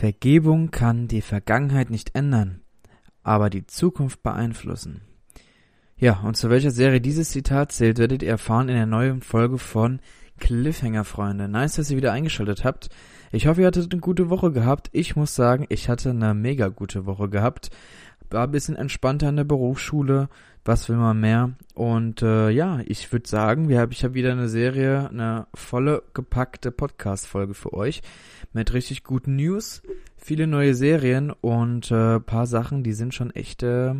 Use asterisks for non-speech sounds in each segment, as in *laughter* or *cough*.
Vergebung kann die Vergangenheit nicht ändern, aber die Zukunft beeinflussen. Ja, und zu welcher Serie dieses Zitat zählt, werdet ihr erfahren in der neuen Folge von Cliffhanger, Freunde. Nice, dass ihr wieder eingeschaltet habt. Ich hoffe, ihr hattet eine gute Woche gehabt. Ich muss sagen, ich hatte eine mega gute Woche gehabt. War ein bisschen entspannter in der Berufsschule. Was will man mehr? Und äh, ja, ich würde sagen, wir hab, ich habe wieder eine Serie, eine volle gepackte Podcast-Folge für euch mit richtig guten News, viele neue Serien und äh, paar Sachen, die sind schon echt, äh,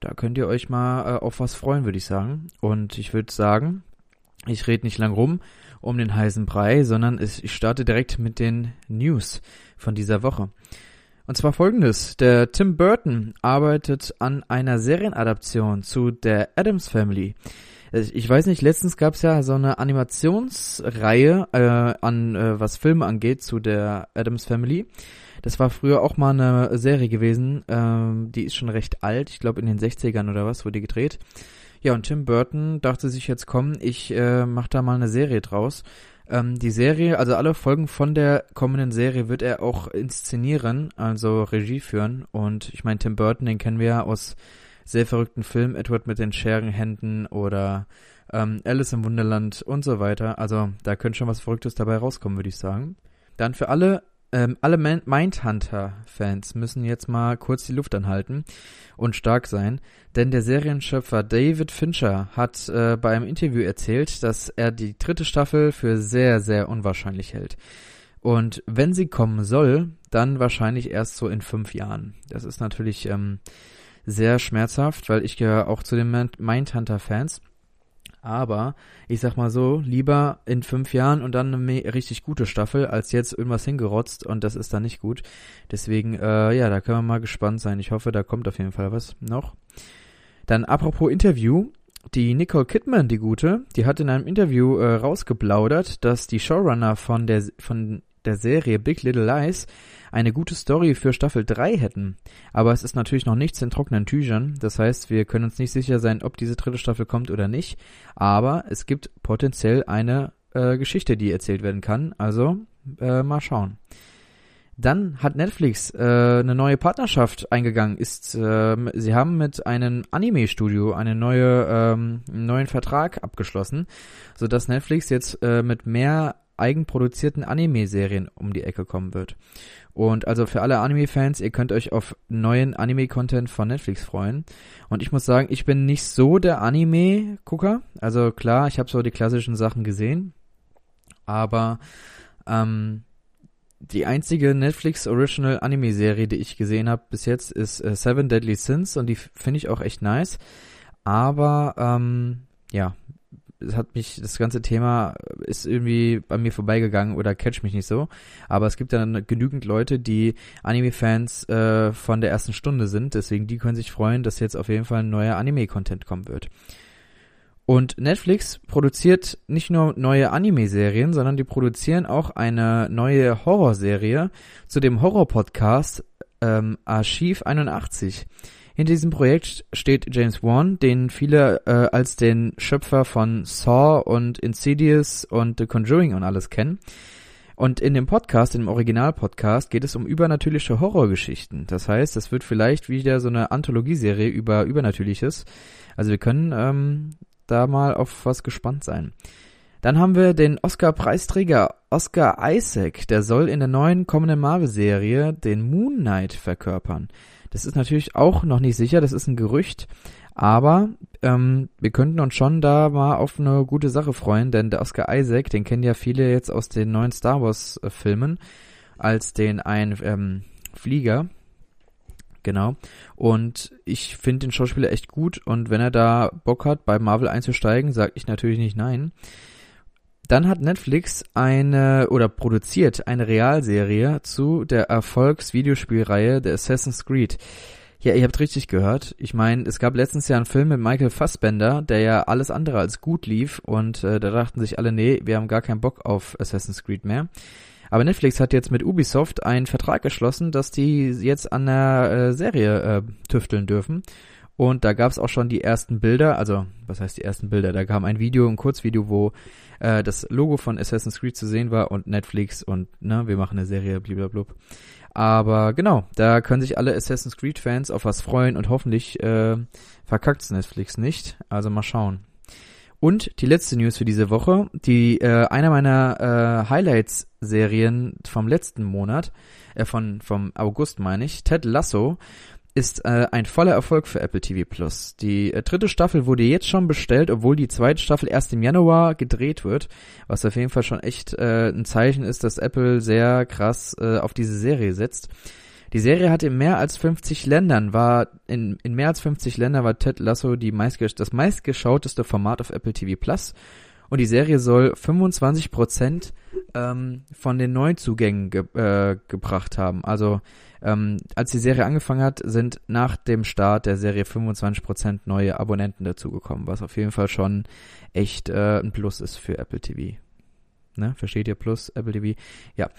da könnt ihr euch mal äh, auf was freuen, würde ich sagen. Und ich würde sagen, ich rede nicht lang rum um den heißen Brei, sondern ich starte direkt mit den News von dieser Woche. Und zwar folgendes. Der Tim Burton arbeitet an einer Serienadaption zu der Adams Family. Ich weiß nicht, letztens gab es ja so eine Animationsreihe äh, an äh, was Filme angeht zu der Adams Family. Das war früher auch mal eine Serie gewesen. Ähm, die ist schon recht alt. Ich glaube in den 60ern oder was wurde die gedreht. Ja, und Tim Burton dachte sich jetzt, komm, ich äh, mach da mal eine Serie draus. Ähm, die Serie, also alle Folgen von der kommenden Serie wird er auch inszenieren, also Regie führen. Und ich meine, Tim Burton, den kennen wir ja aus sehr verrückten Filmen, Edward mit den Scherenhänden oder ähm, Alice im Wunderland und so weiter. Also da könnte schon was Verrücktes dabei rauskommen, würde ich sagen. Dann für alle ähm, alle Mindhunter-Fans müssen jetzt mal kurz die Luft anhalten und stark sein, denn der Serienschöpfer David Fincher hat äh, bei einem Interview erzählt, dass er die dritte Staffel für sehr, sehr unwahrscheinlich hält. Und wenn sie kommen soll, dann wahrscheinlich erst so in fünf Jahren. Das ist natürlich ähm, sehr schmerzhaft, weil ich gehöre auch zu den Mindhunter-Fans. Aber ich sag mal so, lieber in fünf Jahren und dann eine richtig gute Staffel, als jetzt irgendwas hingerotzt und das ist dann nicht gut. Deswegen, äh, ja, da können wir mal gespannt sein. Ich hoffe, da kommt auf jeden Fall was noch. Dann apropos Interview. Die Nicole Kidman, die gute, die hat in einem Interview äh, rausgeplaudert, dass die Showrunner von der, von der Serie Big Little Lies eine gute Story für Staffel 3 hätten. Aber es ist natürlich noch nichts in trockenen Tüchern. Das heißt, wir können uns nicht sicher sein, ob diese dritte Staffel kommt oder nicht. Aber es gibt potenziell eine äh, Geschichte, die erzählt werden kann. Also äh, mal schauen. Dann hat Netflix äh, eine neue Partnerschaft eingegangen. Ist, äh, sie haben mit einem Anime-Studio einen neue, ähm, neuen Vertrag abgeschlossen, so dass Netflix jetzt äh, mit mehr eigenproduzierten Anime-Serien um die Ecke kommen wird. Und also für alle Anime-Fans, ihr könnt euch auf neuen Anime-Content von Netflix freuen. Und ich muss sagen, ich bin nicht so der Anime-Gucker. Also klar, ich habe so die klassischen Sachen gesehen. Aber ähm, die einzige Netflix Original Anime-Serie, die ich gesehen habe bis jetzt, ist äh, Seven Deadly Sins und die finde ich auch echt nice. Aber ähm, ja, es hat mich, das ganze Thema ist irgendwie bei mir vorbeigegangen oder catch mich nicht so. Aber es gibt dann genügend Leute, die Anime-Fans äh, von der ersten Stunde sind. Deswegen die können sich freuen, dass jetzt auf jeden Fall ein neuer Anime-Content kommen wird. Und Netflix produziert nicht nur neue Anime-Serien, sondern die produzieren auch eine neue Horrorserie zu dem Horror-Podcast ähm, Archiv 81. Hinter diesem Projekt steht James Wan, den viele äh, als den Schöpfer von Saw und Insidious und The Conjuring und alles kennen. Und in dem Podcast, in dem Original-Podcast, geht es um übernatürliche Horrorgeschichten. Das heißt, es wird vielleicht wieder so eine Anthologieserie über Übernatürliches. Also wir können ähm, da mal auf was gespannt sein. Dann haben wir den Oscar-Preisträger Oscar Isaac, der soll in der neuen kommenden Marvel-Serie den Moon Knight verkörpern. Das ist natürlich auch noch nicht sicher, das ist ein Gerücht, aber ähm, wir könnten uns schon da mal auf eine gute Sache freuen, denn der Oscar Isaac, den kennen ja viele jetzt aus den neuen Star Wars äh, als den einen ähm, Flieger. Genau. Und ich finde den Schauspieler echt gut und wenn er da Bock hat, bei Marvel einzusteigen, sage ich natürlich nicht nein. Dann hat Netflix eine oder produziert eine Realserie zu der Erfolgsvideospielreihe der Assassin's Creed. Ja, ihr habt richtig gehört. Ich meine, es gab letztens ja einen Film mit Michael Fassbender, der ja alles andere als gut lief und äh, da dachten sich alle, nee, wir haben gar keinen Bock auf Assassin's Creed mehr. Aber Netflix hat jetzt mit Ubisoft einen Vertrag geschlossen, dass die jetzt an der äh, Serie äh, tüfteln dürfen. Und da gab es auch schon die ersten Bilder, also was heißt die ersten Bilder? Da kam ein Video, ein Kurzvideo, wo äh, das Logo von Assassin's Creed zu sehen war und Netflix und ne, wir machen eine Serie, blablabla. Aber genau, da können sich alle Assassin's Creed Fans auf was freuen und hoffentlich äh, verkackt's Netflix nicht. Also mal schauen. Und die letzte News für diese Woche, die äh, einer meiner äh, Highlights-Serien vom letzten Monat, äh, von vom August meine ich, Ted Lasso, ist äh, ein voller Erfolg für Apple TV Plus. Die äh, dritte Staffel wurde jetzt schon bestellt, obwohl die zweite Staffel erst im Januar gedreht wird, was auf jeden Fall schon echt äh, ein Zeichen ist, dass Apple sehr krass äh, auf diese Serie setzt. Die Serie hat in mehr als 50 Ländern war in, in mehr als 50 Ländern war Ted Lasso die meistgesch das meistgeschauteste Format auf Apple TV Plus und die Serie soll 25 Prozent ähm, von den Neuzugängen ge äh, gebracht haben. Also ähm, als die Serie angefangen hat, sind nach dem Start der Serie 25% neue Abonnenten dazugekommen, was auf jeden Fall schon echt äh, ein Plus ist für Apple TV. Ne? Versteht ihr Plus, Apple TV? Ja,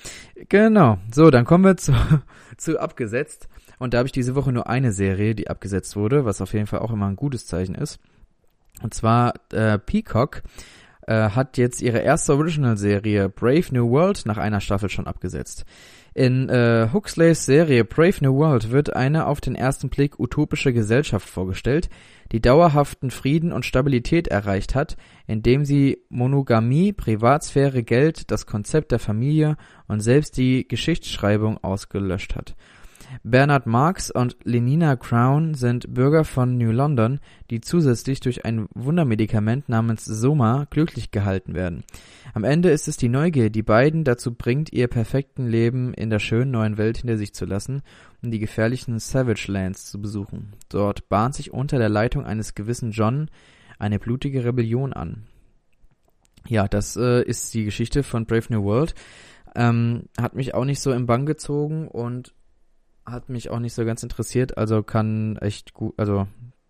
genau. So, dann kommen wir zu, *laughs* zu abgesetzt. Und da habe ich diese Woche nur eine Serie, die abgesetzt wurde, was auf jeden Fall auch immer ein gutes Zeichen ist. Und zwar äh, Peacock äh, hat jetzt ihre erste Original-Serie Brave New World nach einer Staffel schon abgesetzt. In äh, Huxleys Serie Brave New World wird eine auf den ersten Blick utopische Gesellschaft vorgestellt, die dauerhaften Frieden und Stabilität erreicht hat, indem sie Monogamie, Privatsphäre, Geld, das Konzept der Familie und selbst die Geschichtsschreibung ausgelöscht hat. Bernard Marx und Lenina Crown sind Bürger von New London, die zusätzlich durch ein Wundermedikament namens Soma glücklich gehalten werden. Am Ende ist es die Neugier, die beiden dazu bringt, ihr perfekten Leben in der schönen neuen Welt hinter sich zu lassen und die gefährlichen Savage Lands zu besuchen. Dort bahnt sich unter der Leitung eines gewissen John eine blutige Rebellion an. Ja, das äh, ist die Geschichte von Brave New World. Ähm, hat mich auch nicht so im Bann gezogen und hat mich auch nicht so ganz interessiert, also kann echt gut, also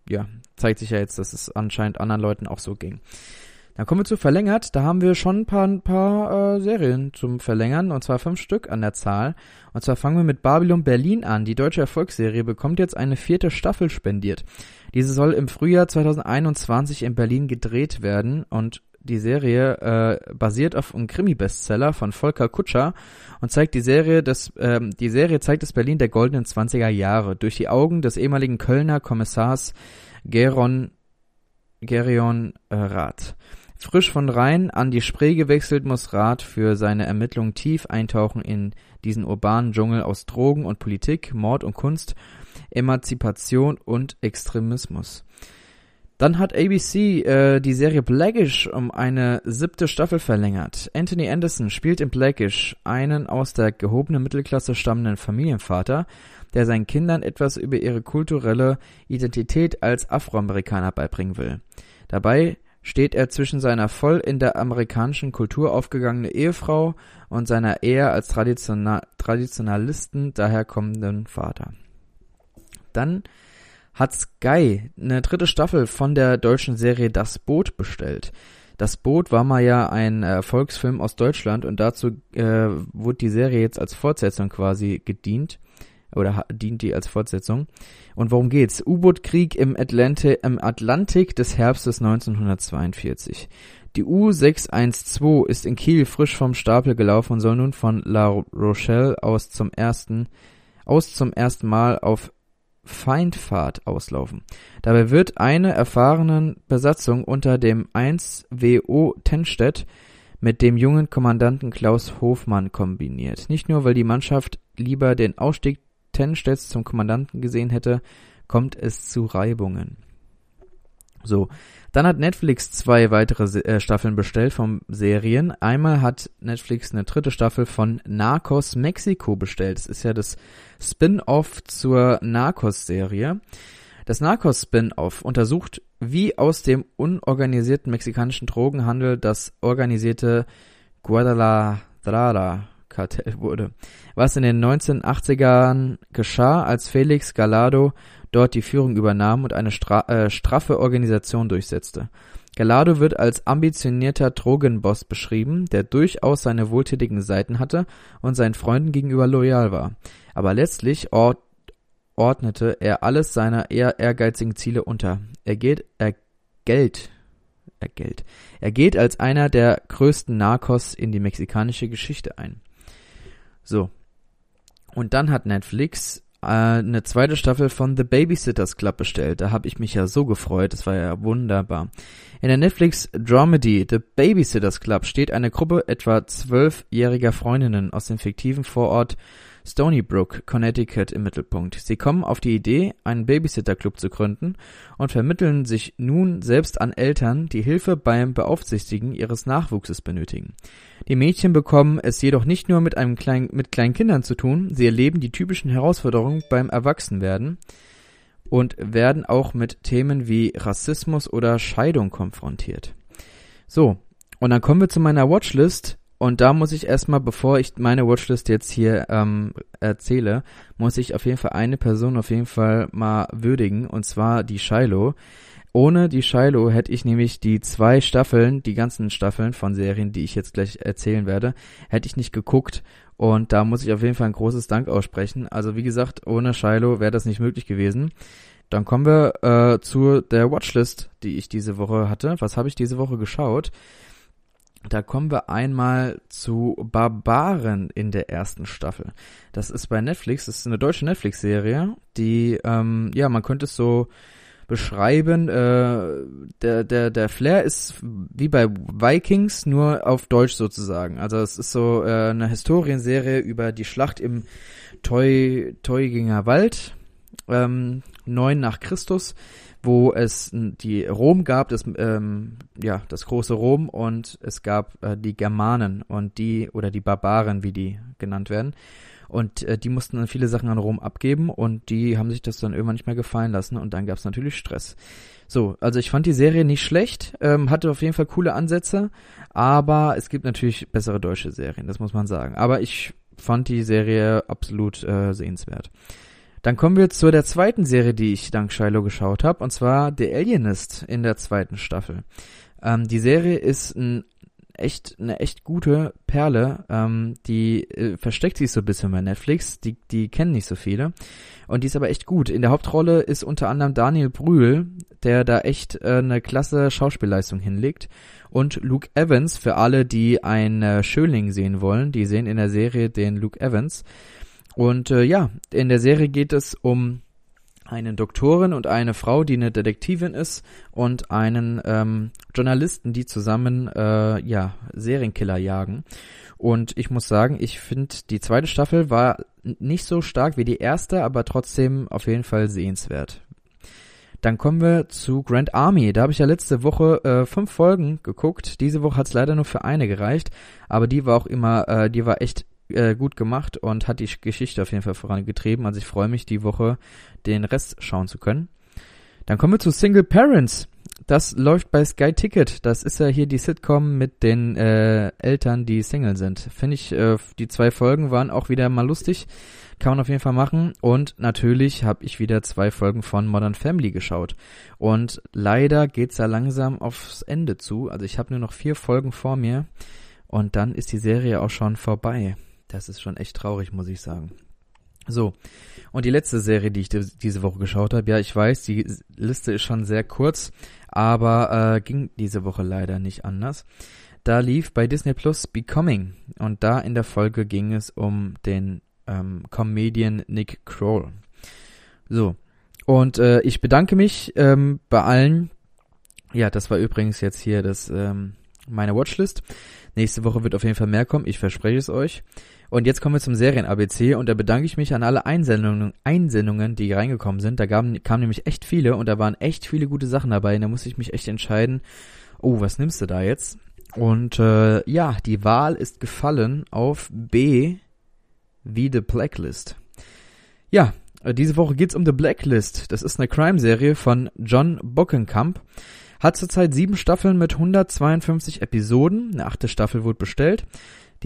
ja, zeigt sich ja jetzt, dass es anscheinend anderen Leuten auch so ging. Dann kommen wir zu verlängert. Da haben wir schon ein paar, ein paar äh, Serien zum Verlängern, und zwar fünf Stück an der Zahl. Und zwar fangen wir mit Babylon Berlin an. Die deutsche Erfolgsserie bekommt jetzt eine vierte Staffel spendiert. Diese soll im Frühjahr 2021 in Berlin gedreht werden und die Serie äh, basiert auf einem Krimi-Bestseller von Volker Kutscher und zeigt die Serie des, ähm, die Serie zeigt das Berlin der goldenen 20er Jahre durch die Augen des ehemaligen Kölner Kommissars Geron Gerion äh, Rath. Frisch von Rhein an die Spree gewechselt, muss Rath für seine Ermittlungen tief eintauchen in diesen urbanen Dschungel aus Drogen und Politik, Mord und Kunst, Emanzipation und Extremismus. Dann hat ABC äh, die Serie Blackish um eine siebte Staffel verlängert. Anthony Anderson spielt in Blackish einen aus der gehobenen Mittelklasse stammenden Familienvater, der seinen Kindern etwas über ihre kulturelle Identität als Afroamerikaner beibringen will. Dabei steht er zwischen seiner voll in der amerikanischen Kultur aufgegangenen Ehefrau und seiner eher als Traditional Traditionalisten daherkommenden Vater. Dann hat Sky eine dritte Staffel von der deutschen Serie Das Boot bestellt. Das Boot war mal ja ein Erfolgsfilm aus Deutschland und dazu äh, wurde die Serie jetzt als Fortsetzung quasi gedient oder dient die als Fortsetzung. Und worum geht's? U-Boot-Krieg im, Atlanti im Atlantik des Herbstes 1942. Die U-612 ist in Kiel frisch vom Stapel gelaufen und soll nun von La Rochelle aus zum ersten aus zum ersten Mal auf Feindfahrt auslaufen. Dabei wird eine erfahrenen Besatzung unter dem 1 WO Tenstedt mit dem jungen Kommandanten Klaus Hofmann kombiniert. Nicht nur, weil die Mannschaft lieber den Ausstieg Tenstedts zum Kommandanten gesehen hätte, kommt es zu Reibungen. So, dann hat Netflix zwei weitere äh, Staffeln bestellt von Serien. Einmal hat Netflix eine dritte Staffel von Narcos Mexico bestellt. Das ist ja das Spin-off zur Narcos-Serie. Das Narcos-Spin-off untersucht, wie aus dem unorganisierten mexikanischen Drogenhandel das organisierte Guadalajara Kartell wurde, was in den 1980ern geschah, als Felix Gallardo dort die Führung übernahm und eine stra äh, straffe Organisation durchsetzte. Gallardo wird als ambitionierter Drogenboss beschrieben, der durchaus seine wohltätigen Seiten hatte und seinen Freunden gegenüber loyal war, aber letztlich ort ordnete er alles seiner eher ehrgeizigen Ziele unter. Er geht, er Geld, er Geld. Er geht als einer der größten Narcos in die mexikanische Geschichte ein. So. Und dann hat Netflix äh, eine zweite Staffel von The Babysitters Club bestellt. Da habe ich mich ja so gefreut. Das war ja wunderbar. In der Netflix Dramedy The Babysitters Club steht eine Gruppe etwa zwölfjähriger Freundinnen aus dem fiktiven Vorort Stony Brook, Connecticut im Mittelpunkt. Sie kommen auf die Idee, einen Babysitter-Club zu gründen und vermitteln sich nun selbst an Eltern, die Hilfe beim Beaufsichtigen ihres Nachwuchses benötigen. Die Mädchen bekommen es jedoch nicht nur mit einem kleinen, mit kleinen Kindern zu tun, sie erleben die typischen Herausforderungen beim Erwachsenwerden und werden auch mit Themen wie Rassismus oder Scheidung konfrontiert. So, und dann kommen wir zu meiner Watchlist und da muss ich erstmal, bevor ich meine Watchlist jetzt hier ähm, erzähle, muss ich auf jeden Fall eine Person auf jeden Fall mal würdigen, und zwar die Shiloh. Ohne die Shiloh hätte ich nämlich die zwei Staffeln, die ganzen Staffeln von Serien, die ich jetzt gleich erzählen werde, hätte ich nicht geguckt. Und da muss ich auf jeden Fall ein großes Dank aussprechen. Also wie gesagt, ohne Shiloh wäre das nicht möglich gewesen. Dann kommen wir äh, zu der Watchlist, die ich diese Woche hatte. Was habe ich diese Woche geschaut? Da kommen wir einmal zu Barbaren in der ersten Staffel. Das ist bei Netflix, das ist eine deutsche Netflix-Serie, die, ähm, ja, man könnte es so beschreiben, äh, der, der, der Flair ist wie bei Vikings, nur auf Deutsch sozusagen. Also es ist so äh, eine Historienserie über die Schlacht im Teu, Teuginger Wald, ähm, 9 nach Christus wo es die Rom gab, das, ähm, ja, das große Rom und es gab äh, die Germanen und die, oder die Barbaren, wie die genannt werden. Und äh, die mussten dann viele Sachen an Rom abgeben und die haben sich das dann irgendwann nicht mehr gefallen lassen und dann gab es natürlich Stress. So, also ich fand die Serie nicht schlecht, ähm, hatte auf jeden Fall coole Ansätze, aber es gibt natürlich bessere deutsche Serien, das muss man sagen. Aber ich fand die Serie absolut äh, sehenswert. Dann kommen wir zu der zweiten Serie, die ich dank Shiloh geschaut habe, und zwar The Alienist in der zweiten Staffel. Ähm, die Serie ist ein echt eine echt gute Perle. Ähm, die äh, versteckt sich so ein bisschen bei Netflix. Die, die kennen nicht so viele. Und die ist aber echt gut. In der Hauptrolle ist unter anderem Daniel Brühl, der da echt äh, eine klasse Schauspielleistung hinlegt. Und Luke Evans, für alle, die einen äh, Schöling sehen wollen, die sehen in der Serie den Luke Evans. Und äh, ja, in der Serie geht es um eine Doktorin und eine Frau, die eine Detektivin ist und einen ähm, Journalisten, die zusammen äh, ja Serienkiller jagen. Und ich muss sagen, ich finde die zweite Staffel war nicht so stark wie die erste, aber trotzdem auf jeden Fall sehenswert. Dann kommen wir zu Grand Army. Da habe ich ja letzte Woche äh, fünf Folgen geguckt. Diese Woche hat es leider nur für eine gereicht, aber die war auch immer, äh, die war echt äh, gut gemacht und hat die Geschichte auf jeden Fall vorangetrieben. Also ich freue mich, die Woche den Rest schauen zu können. Dann kommen wir zu Single Parents. Das läuft bei Sky Ticket. Das ist ja hier die Sitcom mit den äh, Eltern, die Single sind. Finde ich, äh, die zwei Folgen waren auch wieder mal lustig. Kann man auf jeden Fall machen. Und natürlich habe ich wieder zwei Folgen von Modern Family geschaut. Und leider geht's da langsam aufs Ende zu. Also ich habe nur noch vier Folgen vor mir. Und dann ist die Serie auch schon vorbei. Das ist schon echt traurig, muss ich sagen. So, und die letzte Serie, die ich diese Woche geschaut habe, ja, ich weiß, die Liste ist schon sehr kurz, aber äh, ging diese Woche leider nicht anders. Da lief bei Disney Plus Becoming und da in der Folge ging es um den ähm, Comedian Nick Kroll. So, und äh, ich bedanke mich ähm, bei allen. Ja, das war übrigens jetzt hier das ähm, meine Watchlist. Nächste Woche wird auf jeden Fall mehr kommen, ich verspreche es euch. Und jetzt kommen wir zum Serien-ABC und da bedanke ich mich an alle Einsendungen, Einsendungen, die reingekommen sind. Da kamen, kamen nämlich echt viele und da waren echt viele gute Sachen dabei. Und da musste ich mich echt entscheiden, oh, was nimmst du da jetzt? Und äh, ja, die Wahl ist gefallen auf B wie The Blacklist. Ja, äh, diese Woche geht's um The Blacklist. Das ist eine Crime-Serie von John Bockenkamp. Hat zurzeit sieben Staffeln mit 152 Episoden. Eine achte Staffel wurde bestellt.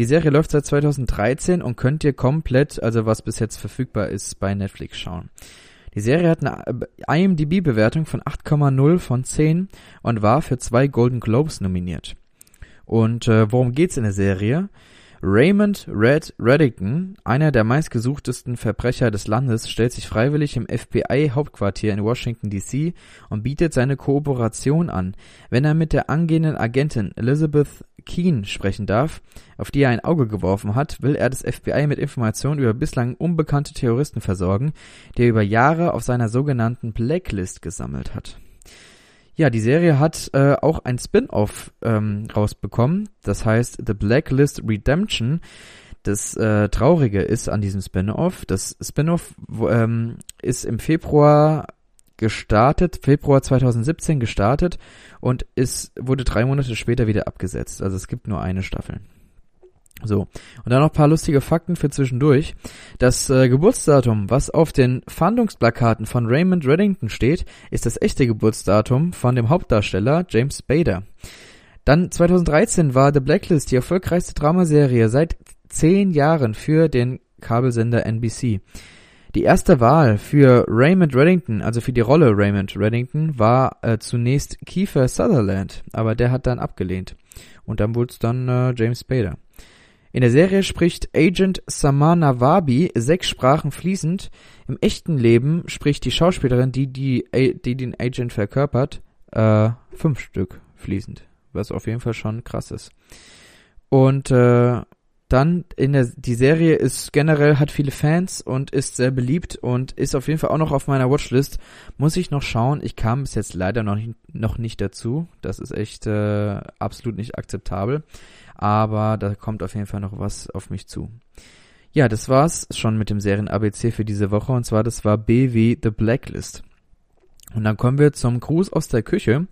Die Serie läuft seit 2013 und könnt ihr komplett, also was bis jetzt verfügbar ist, bei Netflix schauen. Die Serie hat eine IMDb-Bewertung von 8,0 von 10 und war für zwei Golden Globes nominiert. Und äh, worum geht's in der Serie? Raymond Red Reddington, einer der meistgesuchtesten Verbrecher des Landes, stellt sich freiwillig im FBI-Hauptquartier in Washington D.C. und bietet seine Kooperation an, wenn er mit der angehenden Agentin Elizabeth Keene sprechen darf, auf die er ein Auge geworfen hat, will er das FBI mit Informationen über bislang unbekannte Terroristen versorgen, die er über Jahre auf seiner sogenannten Blacklist gesammelt hat. Ja, die Serie hat äh, auch ein Spin-off ähm, rausbekommen, das heißt The Blacklist Redemption. Das äh, Traurige ist an diesem Spin-off, das Spin-off ähm, ist im Februar gestartet, Februar 2017 gestartet und ist, wurde drei Monate später wieder abgesetzt. Also es gibt nur eine Staffel. So, und dann noch paar lustige Fakten für zwischendurch. Das äh, Geburtsdatum, was auf den Fahndungsplakaten von Raymond Reddington steht, ist das echte Geburtsdatum von dem Hauptdarsteller James Bader. Dann 2013 war The Blacklist die erfolgreichste Dramaserie seit zehn Jahren für den Kabelsender NBC. Die erste Wahl für Raymond Reddington, also für die Rolle Raymond Reddington, war äh, zunächst Kiefer Sutherland, aber der hat dann abgelehnt. Und dann wurde es dann äh, James Bader. In der Serie spricht Agent Samana Wabi sechs Sprachen fließend. Im echten Leben spricht die Schauspielerin, die, die, die den Agent verkörpert, äh, fünf Stück fließend. Was auf jeden Fall schon krass ist. Und äh, dann in der die Serie ist generell hat viele Fans und ist sehr beliebt und ist auf jeden Fall auch noch auf meiner Watchlist. Muss ich noch schauen. Ich kam bis jetzt leider noch nicht, noch nicht dazu. Das ist echt äh, absolut nicht akzeptabel aber da kommt auf jeden Fall noch was auf mich zu. Ja, das war's schon mit dem Serien ABC für diese Woche und zwar das war B wie The Blacklist. Und dann kommen wir zum Gruß aus der Küche.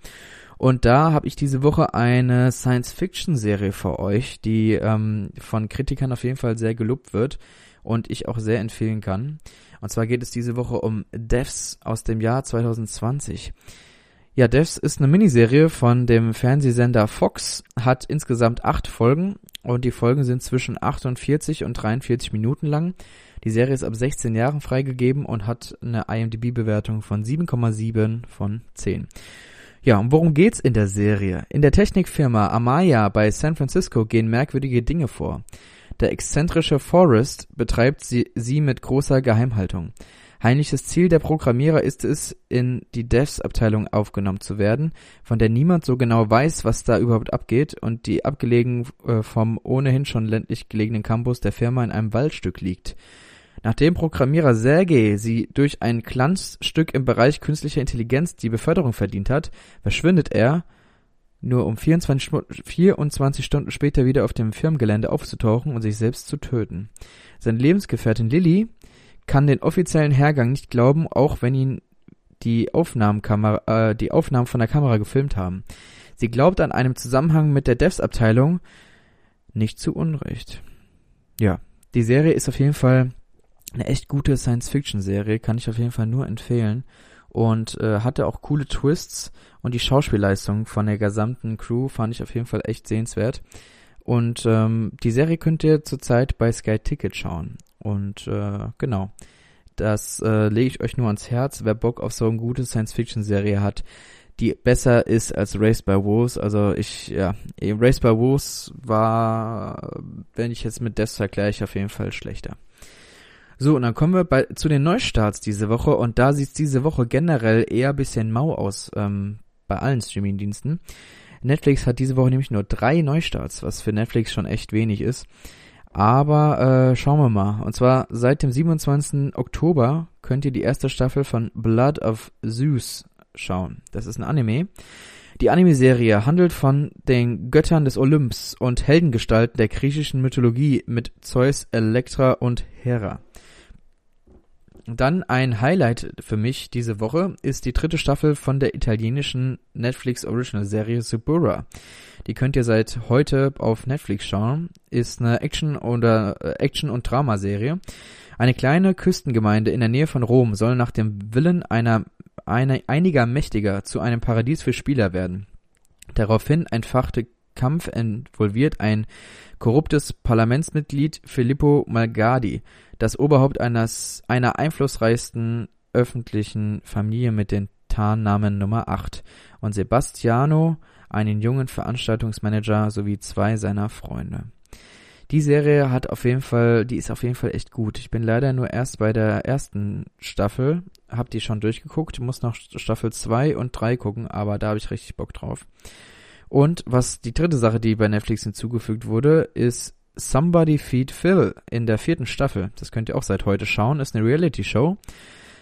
Und da habe ich diese Woche eine Science-Fiction-Serie für euch, die ähm, von Kritikern auf jeden Fall sehr gelobt wird und ich auch sehr empfehlen kann. Und zwar geht es diese Woche um Devs aus dem Jahr 2020. Ja, Devs ist eine Miniserie von dem Fernsehsender Fox, hat insgesamt acht Folgen und die Folgen sind zwischen 48 und 43 Minuten lang. Die Serie ist ab 16 Jahren freigegeben und hat eine IMDb-Bewertung von 7,7 von 10. Ja, und worum geht's in der Serie? In der Technikfirma Amaya bei San Francisco gehen merkwürdige Dinge vor. Der exzentrische Forrest betreibt sie, sie mit großer Geheimhaltung. Heimliches Ziel der Programmierer ist es, in die Devs-Abteilung aufgenommen zu werden, von der niemand so genau weiß, was da überhaupt abgeht und die abgelegen äh, vom ohnehin schon ländlich gelegenen Campus der Firma in einem Waldstück liegt. Nachdem Programmierer Sergei sie durch ein Glanzstück im Bereich künstlicher Intelligenz die Beförderung verdient hat, verschwindet er, nur um 24, 24 Stunden später wieder auf dem Firmengelände aufzutauchen und sich selbst zu töten. Seine Lebensgefährtin Lilly kann den offiziellen Hergang nicht glauben, auch wenn ihn die Aufnahmenkamera, äh, die Aufnahmen von der Kamera gefilmt haben. Sie glaubt an einem Zusammenhang mit der Devs-Abteilung nicht zu Unrecht. Ja, die Serie ist auf jeden Fall eine echt gute Science-Fiction-Serie, kann ich auf jeden Fall nur empfehlen und äh, hatte auch coole Twists und die Schauspielleistung von der gesamten Crew fand ich auf jeden Fall echt sehenswert. Und ähm, die Serie könnt ihr zurzeit bei Sky Ticket schauen. Und äh, genau, das äh, lege ich euch nur ans Herz, wer Bock auf so eine gute Science-Fiction-Serie hat, die besser ist als Race by Wolves. Also ich, ja, Race by Wolves war, wenn ich jetzt mit Death vergleiche, auf jeden Fall schlechter. So, und dann kommen wir bei, zu den Neustarts diese Woche und da sieht es diese Woche generell eher bisschen mau aus ähm, bei allen Streaming-Diensten. Netflix hat diese Woche nämlich nur drei Neustarts, was für Netflix schon echt wenig ist. Aber äh, schauen wir mal. Und zwar seit dem 27. Oktober könnt ihr die erste Staffel von Blood of Zeus schauen. Das ist ein Anime. Die Anime-Serie handelt von den Göttern des Olymps und Heldengestalten der griechischen Mythologie mit Zeus, Elektra und Hera. Dann ein Highlight für mich diese Woche ist die dritte Staffel von der italienischen Netflix Original Serie Suburra. Die könnt ihr seit heute auf Netflix schauen. Ist eine Action- oder äh, Action- und Dramaserie. Eine kleine Küstengemeinde in der Nähe von Rom soll nach dem Willen einer, einer einiger Mächtiger zu einem Paradies für Spieler werden. Daraufhin entfachte Kampf involviert ein korruptes Parlamentsmitglied Filippo Malgadi, das Oberhaupt eines, einer einflussreichsten öffentlichen Familie mit den Tarnnamen Nummer 8 und Sebastiano, einen jungen Veranstaltungsmanager sowie zwei seiner Freunde. Die Serie hat auf jeden Fall, die ist auf jeden Fall echt gut. Ich bin leider nur erst bei der ersten Staffel, hab die schon durchgeguckt, muss noch Staffel 2 und 3 gucken, aber da habe ich richtig Bock drauf. Und was die dritte Sache, die bei Netflix hinzugefügt wurde, ist Somebody Feed Phil in der vierten Staffel. Das könnt ihr auch seit heute schauen, ist eine Reality-Show.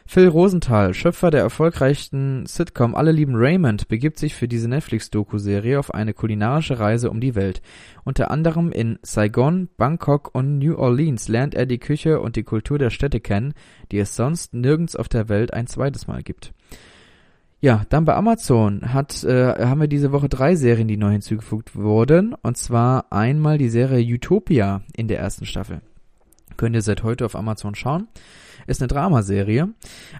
Phil Rosenthal, Schöpfer der erfolgreichen Sitcom Alle lieben Raymond, begibt sich für diese Netflix-Doku-Serie auf eine kulinarische Reise um die Welt. Unter anderem in Saigon, Bangkok und New Orleans lernt er die Küche und die Kultur der Städte kennen, die es sonst nirgends auf der Welt ein zweites Mal gibt. Ja, dann bei Amazon hat, äh, haben wir diese Woche drei Serien, die neu hinzugefügt wurden. Und zwar einmal die Serie Utopia in der ersten Staffel. Könnt ihr seit heute auf Amazon schauen ist eine Dramaserie.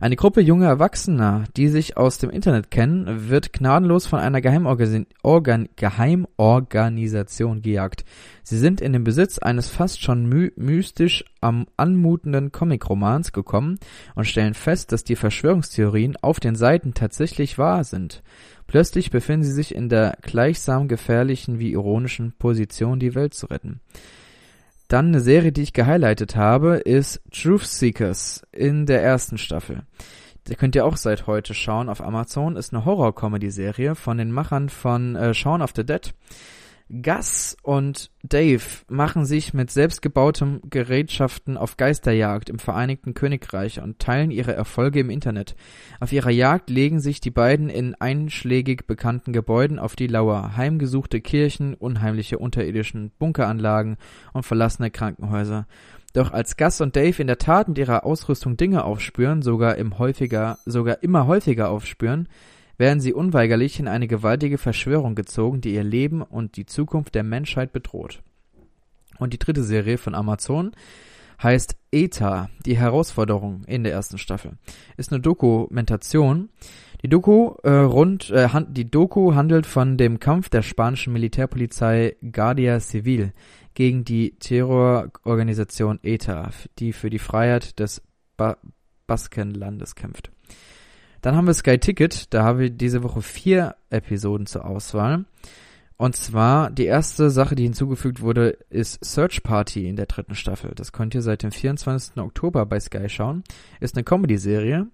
Eine Gruppe junger Erwachsener, die sich aus dem Internet kennen, wird gnadenlos von einer Geheimorgan Organ Geheimorganisation gejagt. Sie sind in den Besitz eines fast schon my mystisch am anmutenden Comicromans gekommen und stellen fest, dass die Verschwörungstheorien auf den Seiten tatsächlich wahr sind. Plötzlich befinden sie sich in der gleichsam gefährlichen wie ironischen Position, die Welt zu retten. Dann eine Serie, die ich gehighlightet habe, ist Truth Seekers in der ersten Staffel. Die könnt ihr auch seit heute schauen auf Amazon. Ist eine Horror-Comedy-Serie von den Machern von äh, Shaun of the Dead. Gus und Dave machen sich mit selbstgebautem Gerätschaften auf Geisterjagd im Vereinigten Königreich und teilen ihre Erfolge im Internet. Auf ihrer Jagd legen sich die beiden in einschlägig bekannten Gebäuden auf die Lauer, heimgesuchte Kirchen, unheimliche unterirdischen Bunkeranlagen und verlassene Krankenhäuser. Doch als Gus und Dave in der Tat mit ihrer Ausrüstung Dinge aufspüren, sogar im häufiger, sogar immer häufiger aufspüren, werden sie unweigerlich in eine gewaltige Verschwörung gezogen, die ihr Leben und die Zukunft der Menschheit bedroht. Und die dritte Serie von Amazon heißt ETA, die Herausforderung in der ersten Staffel. Ist eine Dokumentation. Die Doku, äh, rund, äh, die Doku handelt von dem Kampf der spanischen Militärpolizei Guardia Civil gegen die Terrororganisation ETA, die für die Freiheit des ba Baskenlandes kämpft. Dann haben wir Sky Ticket, da haben wir diese Woche vier Episoden zur Auswahl. Und zwar die erste Sache, die hinzugefügt wurde, ist Search Party in der dritten Staffel. Das könnt ihr seit dem 24. Oktober bei Sky schauen. Ist eine Comedy-Serie.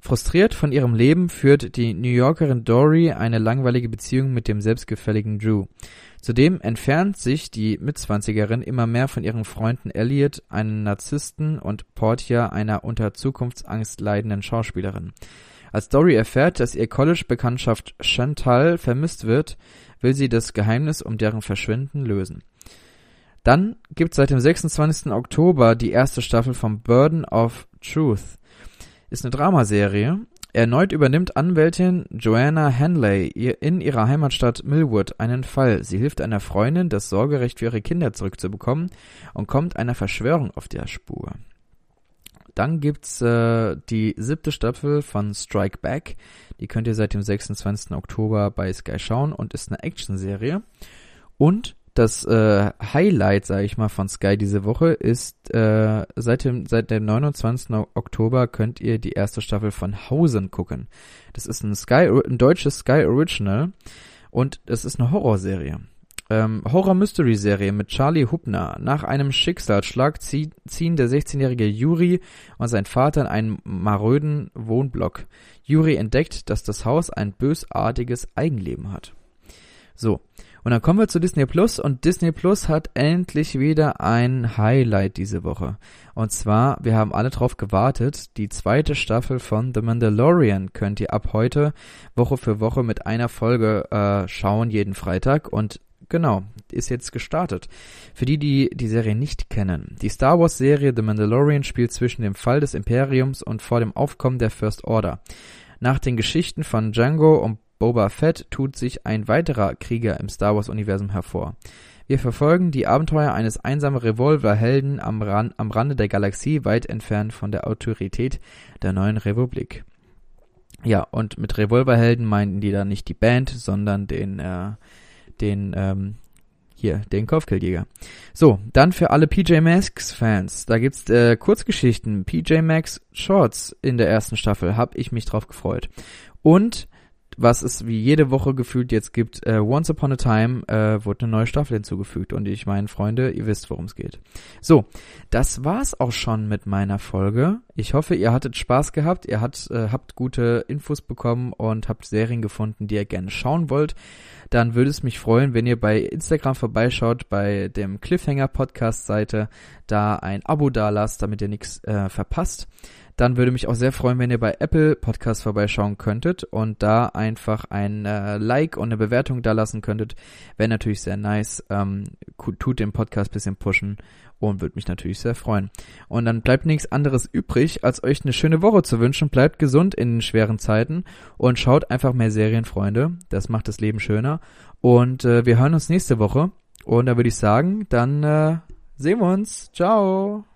Frustriert von ihrem Leben führt die New Yorkerin Dory eine langweilige Beziehung mit dem selbstgefälligen Drew. Zudem entfernt sich die Mitzwanzigerin immer mehr von ihren Freunden Elliot, einem Narzissten, und Portia, einer unter Zukunftsangst leidenden Schauspielerin. Als Dory erfährt, dass ihr College-Bekanntschaft Chantal vermisst wird, will sie das Geheimnis um deren Verschwinden lösen. Dann gibt seit dem 26. Oktober die erste Staffel von Burden of Truth. Ist eine Dramaserie. Erneut übernimmt Anwältin Joanna Henley in ihrer Heimatstadt Millwood einen Fall. Sie hilft einer Freundin, das Sorgerecht für ihre Kinder zurückzubekommen und kommt einer Verschwörung auf der Spur. Dann gibt's äh, die siebte Staffel von Strike Back. Die könnt ihr seit dem 26. Oktober bei Sky schauen und ist eine Action-Serie. Und das äh, Highlight, sage ich mal, von Sky diese Woche ist äh, seit dem seit dem 29. Oktober könnt ihr die erste Staffel von Hausen gucken. Das ist ein Sky ein deutsches Sky Original und es ist eine Horrorserie ähm, Horror-Mystery-Serie mit Charlie Hubner. Nach einem Schicksalsschlag zieh, ziehen der 16-jährige Juri und sein Vater in einen maröden Wohnblock. Juri entdeckt, dass das Haus ein bösartiges Eigenleben hat. So. Und dann kommen wir zu Disney Plus und Disney Plus hat endlich wieder ein Highlight diese Woche. Und zwar, wir haben alle drauf gewartet, die zweite Staffel von The Mandalorian könnt ihr ab heute Woche für Woche mit einer Folge äh, schauen, jeden Freitag. Und Genau, ist jetzt gestartet. Für die, die die Serie nicht kennen. Die Star Wars Serie The Mandalorian spielt zwischen dem Fall des Imperiums und vor dem Aufkommen der First Order. Nach den Geschichten von Django und Boba Fett tut sich ein weiterer Krieger im Star Wars Universum hervor. Wir verfolgen die Abenteuer eines einsamen Revolverhelden am, Ran am Rande der Galaxie, weit entfernt von der Autorität der neuen Republik. Ja, und mit Revolverhelden meinten die da nicht die Band, sondern den äh, den ähm, hier, den Kopfgeldjäger. So, dann für alle PJ Masks Fans, da gibt's äh, Kurzgeschichten, PJ Masks Shorts in der ersten Staffel, hab ich mich drauf gefreut. Und was es wie jede Woche gefühlt jetzt gibt, äh, Once Upon a Time äh, wurde eine neue Staffel hinzugefügt. Und ich meine, Freunde, ihr wisst, worum es geht. So, das war's auch schon mit meiner Folge. Ich hoffe, ihr hattet Spaß gehabt, ihr hat, äh, habt gute Infos bekommen und habt Serien gefunden, die ihr gerne schauen wollt. Dann würde es mich freuen, wenn ihr bei Instagram vorbeischaut, bei dem Cliffhanger Podcast Seite, da ein Abo da lasst, damit ihr nichts äh, verpasst dann würde mich auch sehr freuen, wenn ihr bei Apple Podcast vorbeischauen könntet und da einfach ein äh, Like und eine Bewertung da lassen könntet. Wäre natürlich sehr nice. Ähm, tut den Podcast bisschen pushen und würde mich natürlich sehr freuen. Und dann bleibt nichts anderes übrig, als euch eine schöne Woche zu wünschen. Bleibt gesund in den schweren Zeiten und schaut einfach mehr Serien, Freunde. Das macht das Leben schöner. Und äh, wir hören uns nächste Woche. Und da würde ich sagen, dann äh, sehen wir uns. Ciao.